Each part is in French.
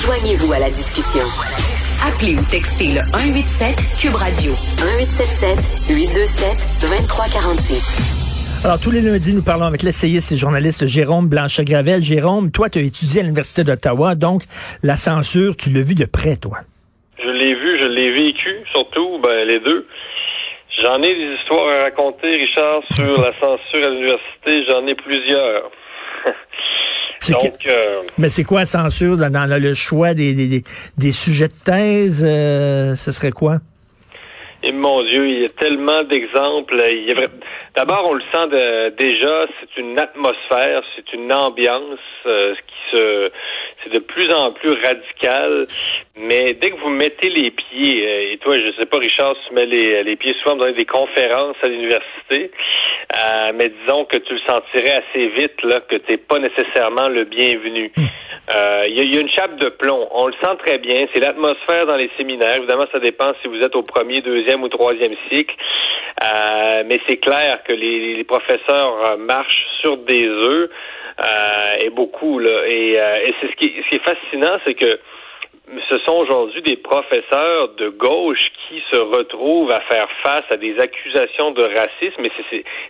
Joignez-vous à la discussion. Appelez ou textez le 187 Cube Radio 1877 827 2346. Alors, tous les lundis, nous parlons avec l'essayiste et journaliste Jérôme Blanchet-Gravel. Jérôme, toi, tu as étudié à l'Université d'Ottawa, donc la censure, tu l'as vu de près, toi. Je l'ai vu, je l'ai vécu, surtout, ben, les deux. J'en ai des histoires à raconter, Richard, sur la censure à l'université. J'en ai plusieurs. Donc, euh, Mais c'est quoi la censure dans, le choix des, des, des, sujets de thèse? Euh, ce serait quoi? Et mon Dieu, il y a tellement d'exemples. D'abord, on le sent déjà, c'est une atmosphère, c'est une ambiance euh, qui se, c'est de plus en plus radical. Mais dès que vous mettez les pieds, euh, et toi, je sais pas, Richard, tu mets les, les pieds souvent dans des conférences à l'université, euh, mais disons que tu le sentirais assez vite là que t'es pas nécessairement le bienvenu. Hmm. Euh, il y, a une chape de plomb. On le sent très bien. C'est l'atmosphère dans les séminaires. Évidemment, ça dépend si vous êtes au premier, deuxième ou troisième cycle. Euh, mais c'est clair que les, les professeurs marchent sur des œufs et beaucoup là. Et, et c'est ce qui, ce qui est fascinant, c'est que ce sont aujourd'hui des professeurs de gauche qui se retrouvent à faire face à des accusations de racisme, mais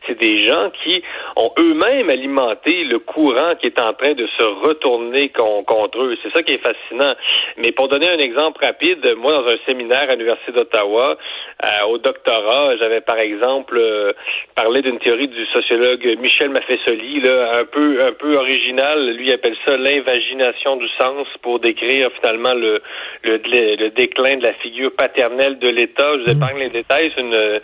c'est des gens qui ont eux-mêmes alimenté le courant qui est en train de se retourner contre eux. C'est ça qui est fascinant. Mais pour donner un exemple rapide, moi, dans un séminaire à l'Université d'Ottawa, euh, au doctorat, j'avais par exemple euh, parlé d'une théorie du sociologue Michel Maffesoli, là, un peu un peu original. Lui appelle ça l'invagination du sens pour décrire finalement le le, déclin de la figure paternelle de l'État. Je vous mm. épargne les détails. C'est une,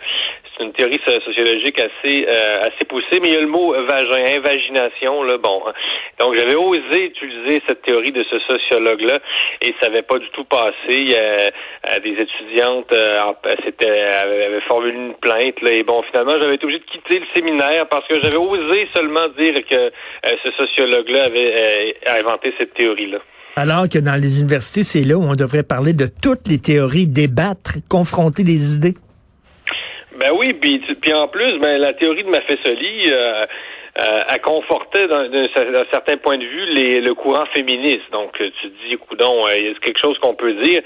une théorie sociologique assez euh, assez poussée, mais il y a le mot vagin, invagination là. Bon, donc j'avais osé utiliser cette théorie de ce sociologue-là et ça n'avait pas du tout passé. Il y a, des étudiantes euh, c'était avaient formulé une plainte là, et bon finalement j'avais été obligé de quitter le séminaire parce que j'avais osé seulement dire que euh, ce sociologue-là avait inventé cette théorie-là. Alors que dans les universités, c'est là où on devrait parler de toutes les théories, débattre, confronter des idées. Ben oui, puis, en plus, ben la théorie de Maffesoli euh, euh, a conforté d'un certain point de vue les, le courant féministe. Donc tu te dis, coudon, euh, il y a quelque chose qu'on peut dire,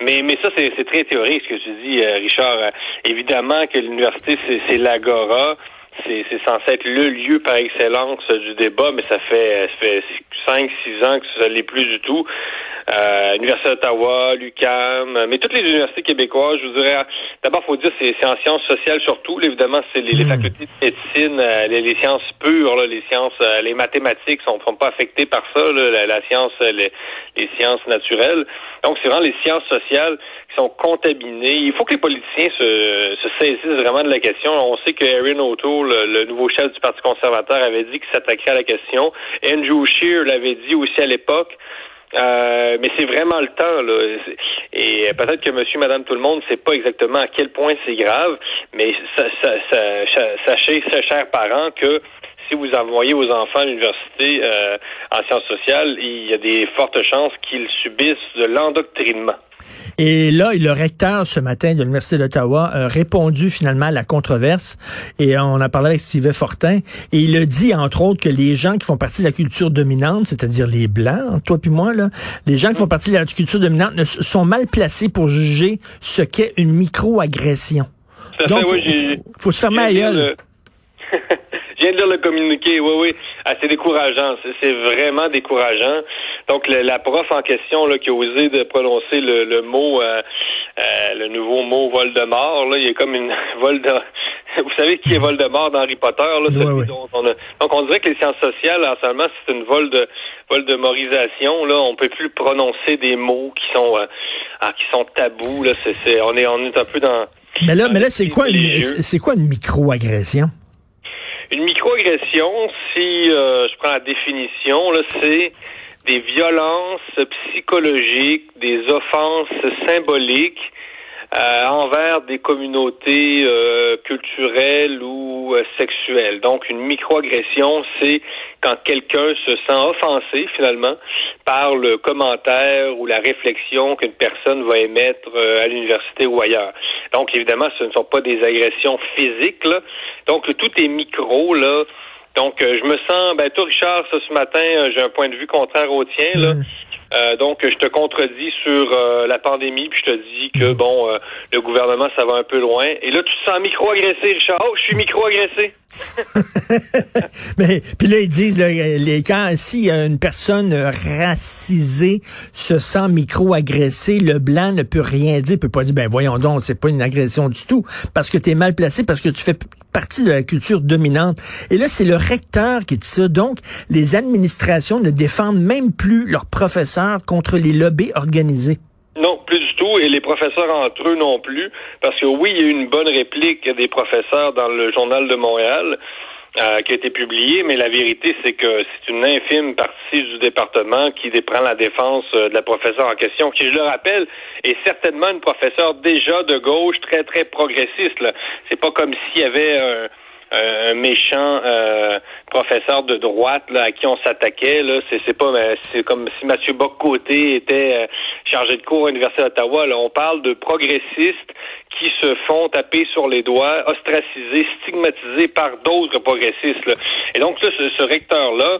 mais mais ça c'est très théorique ce que tu dis, euh, Richard. évidemment que l'université c'est l'agora c'est censé être le lieu par excellence du débat, mais ça fait ça fait cinq, six ans que ça l'est plus du tout. Euh, Université d'Ottawa, l'UQAM, mais toutes les universités québécoises, je vous dirais, d'abord, faut dire, c'est en sciences sociales surtout. évidemment, c'est les, hmm. facultés de médecine, euh, les, sciences pures, les sciences, euh, les mathématiques sont, sont pas affectées par ça, la, science, les, les sciences naturelles. Donc, c'est vraiment les sciences sociales qui sont contaminées. Il faut que les politiciens se, se saisissent vraiment de la question. On sait que Erin O'Toole, le, nouveau chef du Parti conservateur, avait dit qu'il s'attaquerait à la question. Andrew Scheer l'avait dit aussi à l'époque. Euh, mais c'est vraiment le temps là. Et peut-être que Monsieur, Madame, tout le monde ne sait pas exactement à quel point c'est grave, mais ça, ça, sachez, chers parents, que si vous envoyez vos enfants à l'université euh, en sciences sociales, il y a des fortes chances qu'ils subissent de l'endoctrinement. Et là, le recteur, ce matin, de l'Université d'Ottawa, a répondu finalement à la controverse. Et on a parlé avec Steve Fortin. Et il a dit, entre autres, que les gens qui font partie de la culture dominante, c'est-à-dire les Blancs, toi puis moi, là, les gens qui font partie de la culture dominante sont mal placés pour juger ce qu'est une micro-agression. Donc, il faut, se fermer à gueule. Viens de lire le communiqué, oui, oui. Ah, c'est décourageant, c'est vraiment décourageant. Donc, la prof en question là, qui a osé de prononcer le, le mot, euh, euh, le nouveau mot Voldemort, là, il y a comme une vol de... Vous savez qui est Voldemort dans Harry Potter, là, Donc, on dirait que les sciences sociales, en seulement, c'est une vol de vol de morisation. Là, on peut plus prononcer des mots qui sont euh, ah, qui sont tabous. Là, c'est, on est on est un peu dans. Mais là, mais là, c'est quoi, c'est quoi une microagression? Une microagression, si euh, je prends la définition, là, c'est des violences psychologiques, des offenses symboliques euh, envers des communautés euh, culturelles ou euh, sexuelles. Donc, une microagression, c'est quand quelqu'un se sent offensé finalement par le commentaire ou la réflexion qu'une personne va émettre à l'université ou ailleurs. Donc, évidemment, ce ne sont pas des agressions physiques. Là. Donc, tout est micro là. Donc, je me sens, ben toi, Richard, ça, ce matin, j'ai un point de vue contraire au tien. Là. Donc, je te contredis sur la pandémie, puis je te dis que, bon, le gouvernement, ça va un peu loin. Et là, tu te sens micro-agressé, Richard? Oh, je suis micro-agressé. Mais puis là ils disent les quand si une personne racisée se sent micro-agressée, le blanc ne peut rien dire, peut pas dire ben voyons donc, c'est pas une agression du tout parce que tu es mal placé parce que tu fais partie de la culture dominante. Et là c'est le recteur qui dit ça. Donc les administrations ne défendent même plus leurs professeurs contre les lobbies organisés. Plus du tout, et les professeurs entre eux non plus, parce que oui, il y a eu une bonne réplique des professeurs dans le journal de Montréal. Euh, qui a été publié, mais la vérité, c'est que c'est une infime partie du département qui prend la défense euh, de la professeure en question, qui, je le rappelle, est certainement une professeure déjà de gauche, très, très progressiste. C'est pas comme s'il y avait un un méchant euh, professeur de droite là, à qui on s'attaquait. Là, c'est, c'est pas, c'est comme si Mathieu Bock-Côté était euh, chargé de cours à l'université d'Ottawa. Là, on parle de progressistes qui se font taper sur les doigts, ostracisés, stigmatisés par d'autres progressistes. Et donc là, ce, ce recteur-là,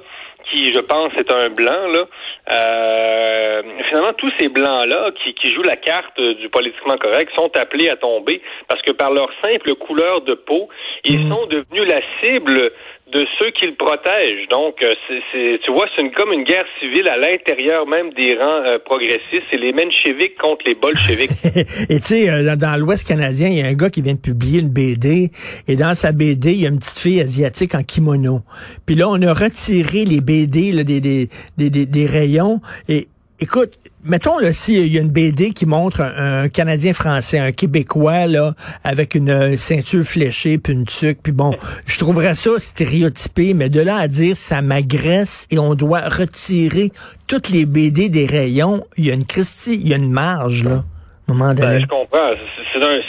qui, je pense, est un blanc, là, euh, finalement, tous ces blancs-là qui, qui jouent la carte du politiquement correct sont appelés à tomber parce que par leur simple couleur de peau, ils mhm. sont devenus la cible de ceux qui le protègent. Donc, euh, c'est, tu vois, c'est une, comme une guerre civile à l'intérieur même des rangs euh, progressistes. C'est les mencheviks contre les bolcheviks. et tu sais, euh, dans, l'Ouest canadien, il y a un gars qui vient de publier une BD. Et dans sa BD, il y a une petite fille asiatique en kimono. Puis là, on a retiré les BD là, des, des, des, des rayons. Et écoute, mettons là, s'il y a une BD qui montre un, Canadien français, un Québécois, là, avec une euh, ceinture fléchée, puis une tuque, puis bon, je trouverais ça stéréotypé, mais de là à dire ça m'agresse et on doit retirer toutes les BD des rayons, il y a une Christie, il y a une marge, là. Ben, je comprends.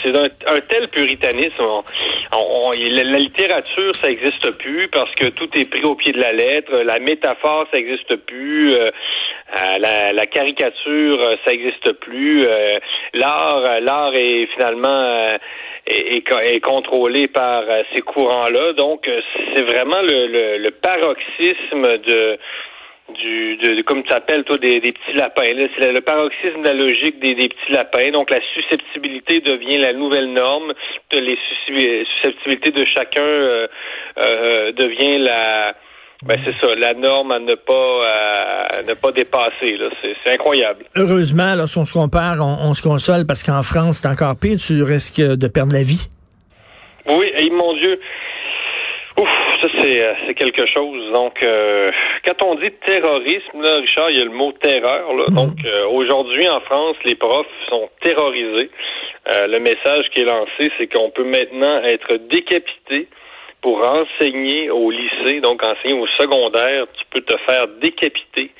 C'est un, un, tel puritanisme. la, littérature, ça n'existe plus parce que tout est pris au pied de la lettre. La métaphore, ça n'existe plus. Euh, euh, la, caricature, ça n'existe plus. Euh, l'art, l'art est finalement est, contrôlé par ces courants-là. Donc, c'est vraiment le, le paroxysme de du de, comme tu appelles toi des, des petits lapins. C'est le paroxysme de la logique des, des, petits lapins. Donc la susceptibilité devient la nouvelle norme. Les susceptibilités de chacun euh, euh, devient la ben c'est ça, la norme à ne pas à ne pas dépasser. C'est incroyable. Heureusement, lorsqu'on se compare, on, se console parce qu'en France, c'est encore pire, tu risques de perdre la vie. Oui, et mon Dieu. Ouf, ça c'est euh, c'est quelque chose. Donc, euh, quand on dit terrorisme, là, Richard, il y a le mot terreur. Là. Mhm. Donc, euh, aujourd'hui en France, les profs sont terrorisés. le message qui est lancé, c'est qu'on peut maintenant être décapité pour enseigner au lycée, donc enseigner au secondaire. Tu peux te faire décapiter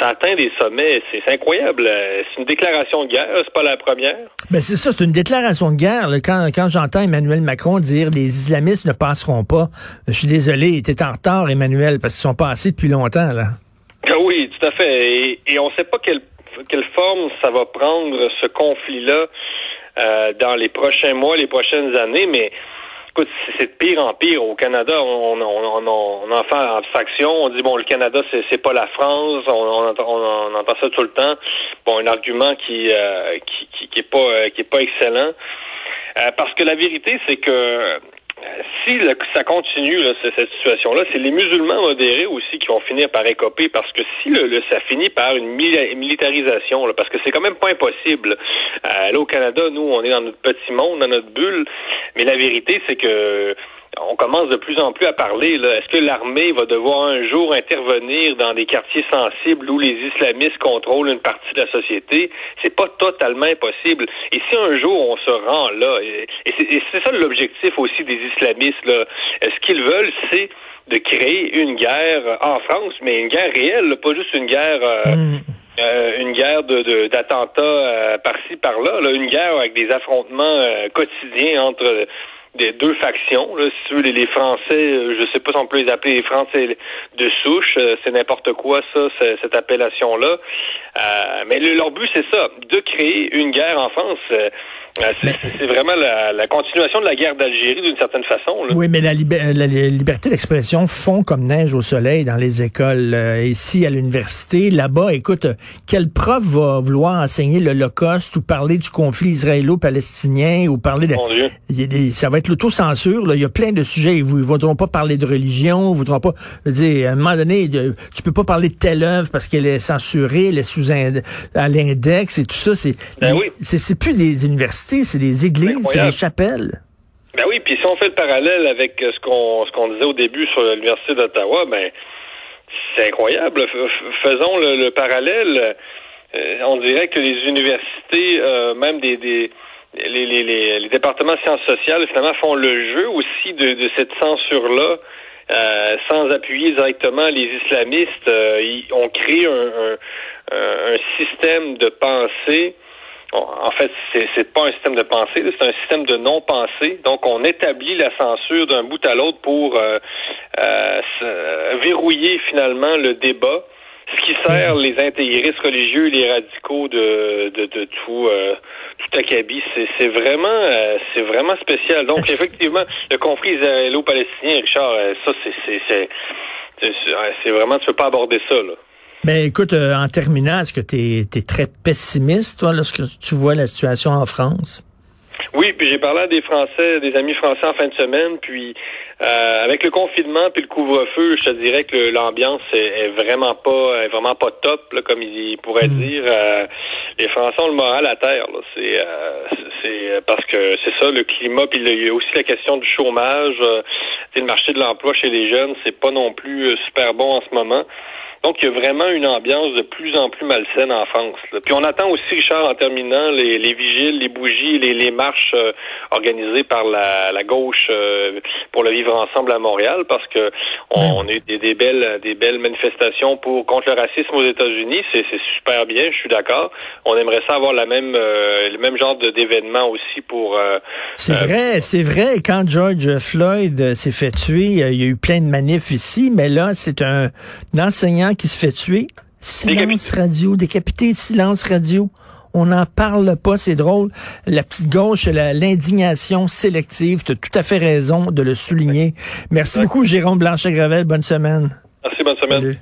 ça atteint des sommets, c'est incroyable. C'est une déclaration de guerre, c'est pas la première. Ben c'est ça, c'est une déclaration de guerre. Quand, quand j'entends Emmanuel Macron dire les islamistes ne passeront pas, je suis désolé, il était en retard, Emmanuel, parce qu'ils sont passés depuis longtemps là. Ah oui, tout à fait. Et, on ne sait pas quelle, quelle forme ça va prendre ce conflit-là euh, dans les prochains mois, les prochaines années, mais écoute, c'est de pire en pire. Au Canada, on, on, on, en fait abstraction. On dit, bon, le Canada, c'est pas la France. On, on, entend ça tout le temps. Bon, un argument qui, euh, qui, qui, est pas, euh, qui est pas excellent. Euh, parce que la vérité, c'est que si ça continue, cette situation-là, c'est les musulmans modérés aussi qui vont finir par écoper parce que si le, ça finit par une militarisation, parce que c'est quand même pas impossible. Euh, là, au Canada, nous, on est dans notre petit monde, dans notre bulle, mais la vérité, c'est que on commence de plus en plus à parler. Est-ce que l'armée va devoir un jour intervenir dans des quartiers sensibles où les islamistes contrôlent une partie de la société? C'est pas totalement impossible. Et si un jour on se rend là, et, c'est ça l'objectif aussi des islamistes là, ce qu'ils veulent, c'est de créer une guerre en France, mais une guerre réelle, pas juste une guerre. Euh, mm. euh, une guerre de d'attentats euh, par-ci par-là, là, une guerre avec des affrontements quotidiens entre des deux factions. Là, si tu veux, les, Français, euh, je sais pas si on peut les appeler les Français de souche, euh, c'est n'importe quoi ça, cette appellation-là. Euh, mais leur but, c'est ça, de créer une guerre en France. Euh, c'est vraiment la, continuation de la guerre d'Algérie d'une certaine façon. Oui, mais la, liberté d'expression fond comme neige au soleil dans les écoles. Euh, ici, à l'université, là-bas, écoute, quel prof va vouloir enseigner l'Holocauste ou parler du conflit israélo-palestinien ou parler de... ça va être l'autocensure. Il y a plein de sujets. Ils ne voudront pas parler de religion, ils voudront pas... dire, à un moment donné, tu peux pas parler de telle œuvre parce qu'elle est censurée, elle est sous à l'index et tout ça. C'est ben c'est plus des universités c'est des églises, c'est des chapelles. Ben oui, puis si on fait le parallèle avec ce qu'on ce qu'on disait au début sur l'université d'Ottawa, ben c'est incroyable. faisons le, parallèle. Euh, on dirait que les universités, euh, même des, des les, les, les, départements de sciences sociales, finalement, font le jeu aussi de, de cette censure-là. Euh, sans appuyer directement les islamistes, ils ont créé un, un, un système de pensée en fait, c'est pas un système de pensée, c'est un système de non-pensée. Donc, on établit la censure d'un bout à l'autre pour euh, euh, verrouiller finalement le débat, ce qui sert les intégristes religieux, les radicaux de, de, de tout euh, tout acabit. C'est vraiment euh, c'est vraiment spécial. Donc, effectivement, le conflit israélo-palestinien, Richard, ça c'est vraiment tu peux pas aborder ça là. Mais écoute, euh, en terminant, est-ce que tu es, très pessimiste, toi, lorsque tu vois la situation en France? Oui, puis j'ai parlé à des Français, des amis français en fin de semaine, puis euh, avec le confinement puis le couvre-feu, je te dirais que l'ambiance est, vraiment pas est vraiment pas top, là, comme ils pourraient mm. dire. Euh, les Français ont le moral à terre. C'est c'est parce que c'est ça le climat, puis il y a aussi la question du chômage. le marché de l'emploi chez les jeunes, c'est pas non plus super bon en ce moment. Donc, il y a vraiment une ambiance de plus en plus malsaine en France. Puis on attend aussi, Richard, en terminant, les, les vigiles, les bougies, les, les marches euh, organisées par la, la gauche euh, pour le vivre ensemble à Montréal, parce que on, a eu des, des, belles, des belles manifestations pour contre le racisme aux États-Unis. C'est super bien, je suis d'accord. On aimerait ça avoir la même, euh, le même genre d'événement aussi pour. c'est vrai, c'est vrai. Quand George Floyd s'est fait tuer, il y a eu plein de manifs ici, mais là, c'est un enseignant qui se fait tuer. Silence radio, décapité, silence radio. On n'en parle pas, c'est drôle. La petite gauche, l'indignation sélective, tu as tout à fait raison de le souligner. Merci beaucoup, Jérôme Blanchet-Gravel. Bonne semaine. Merci, bonne semaine.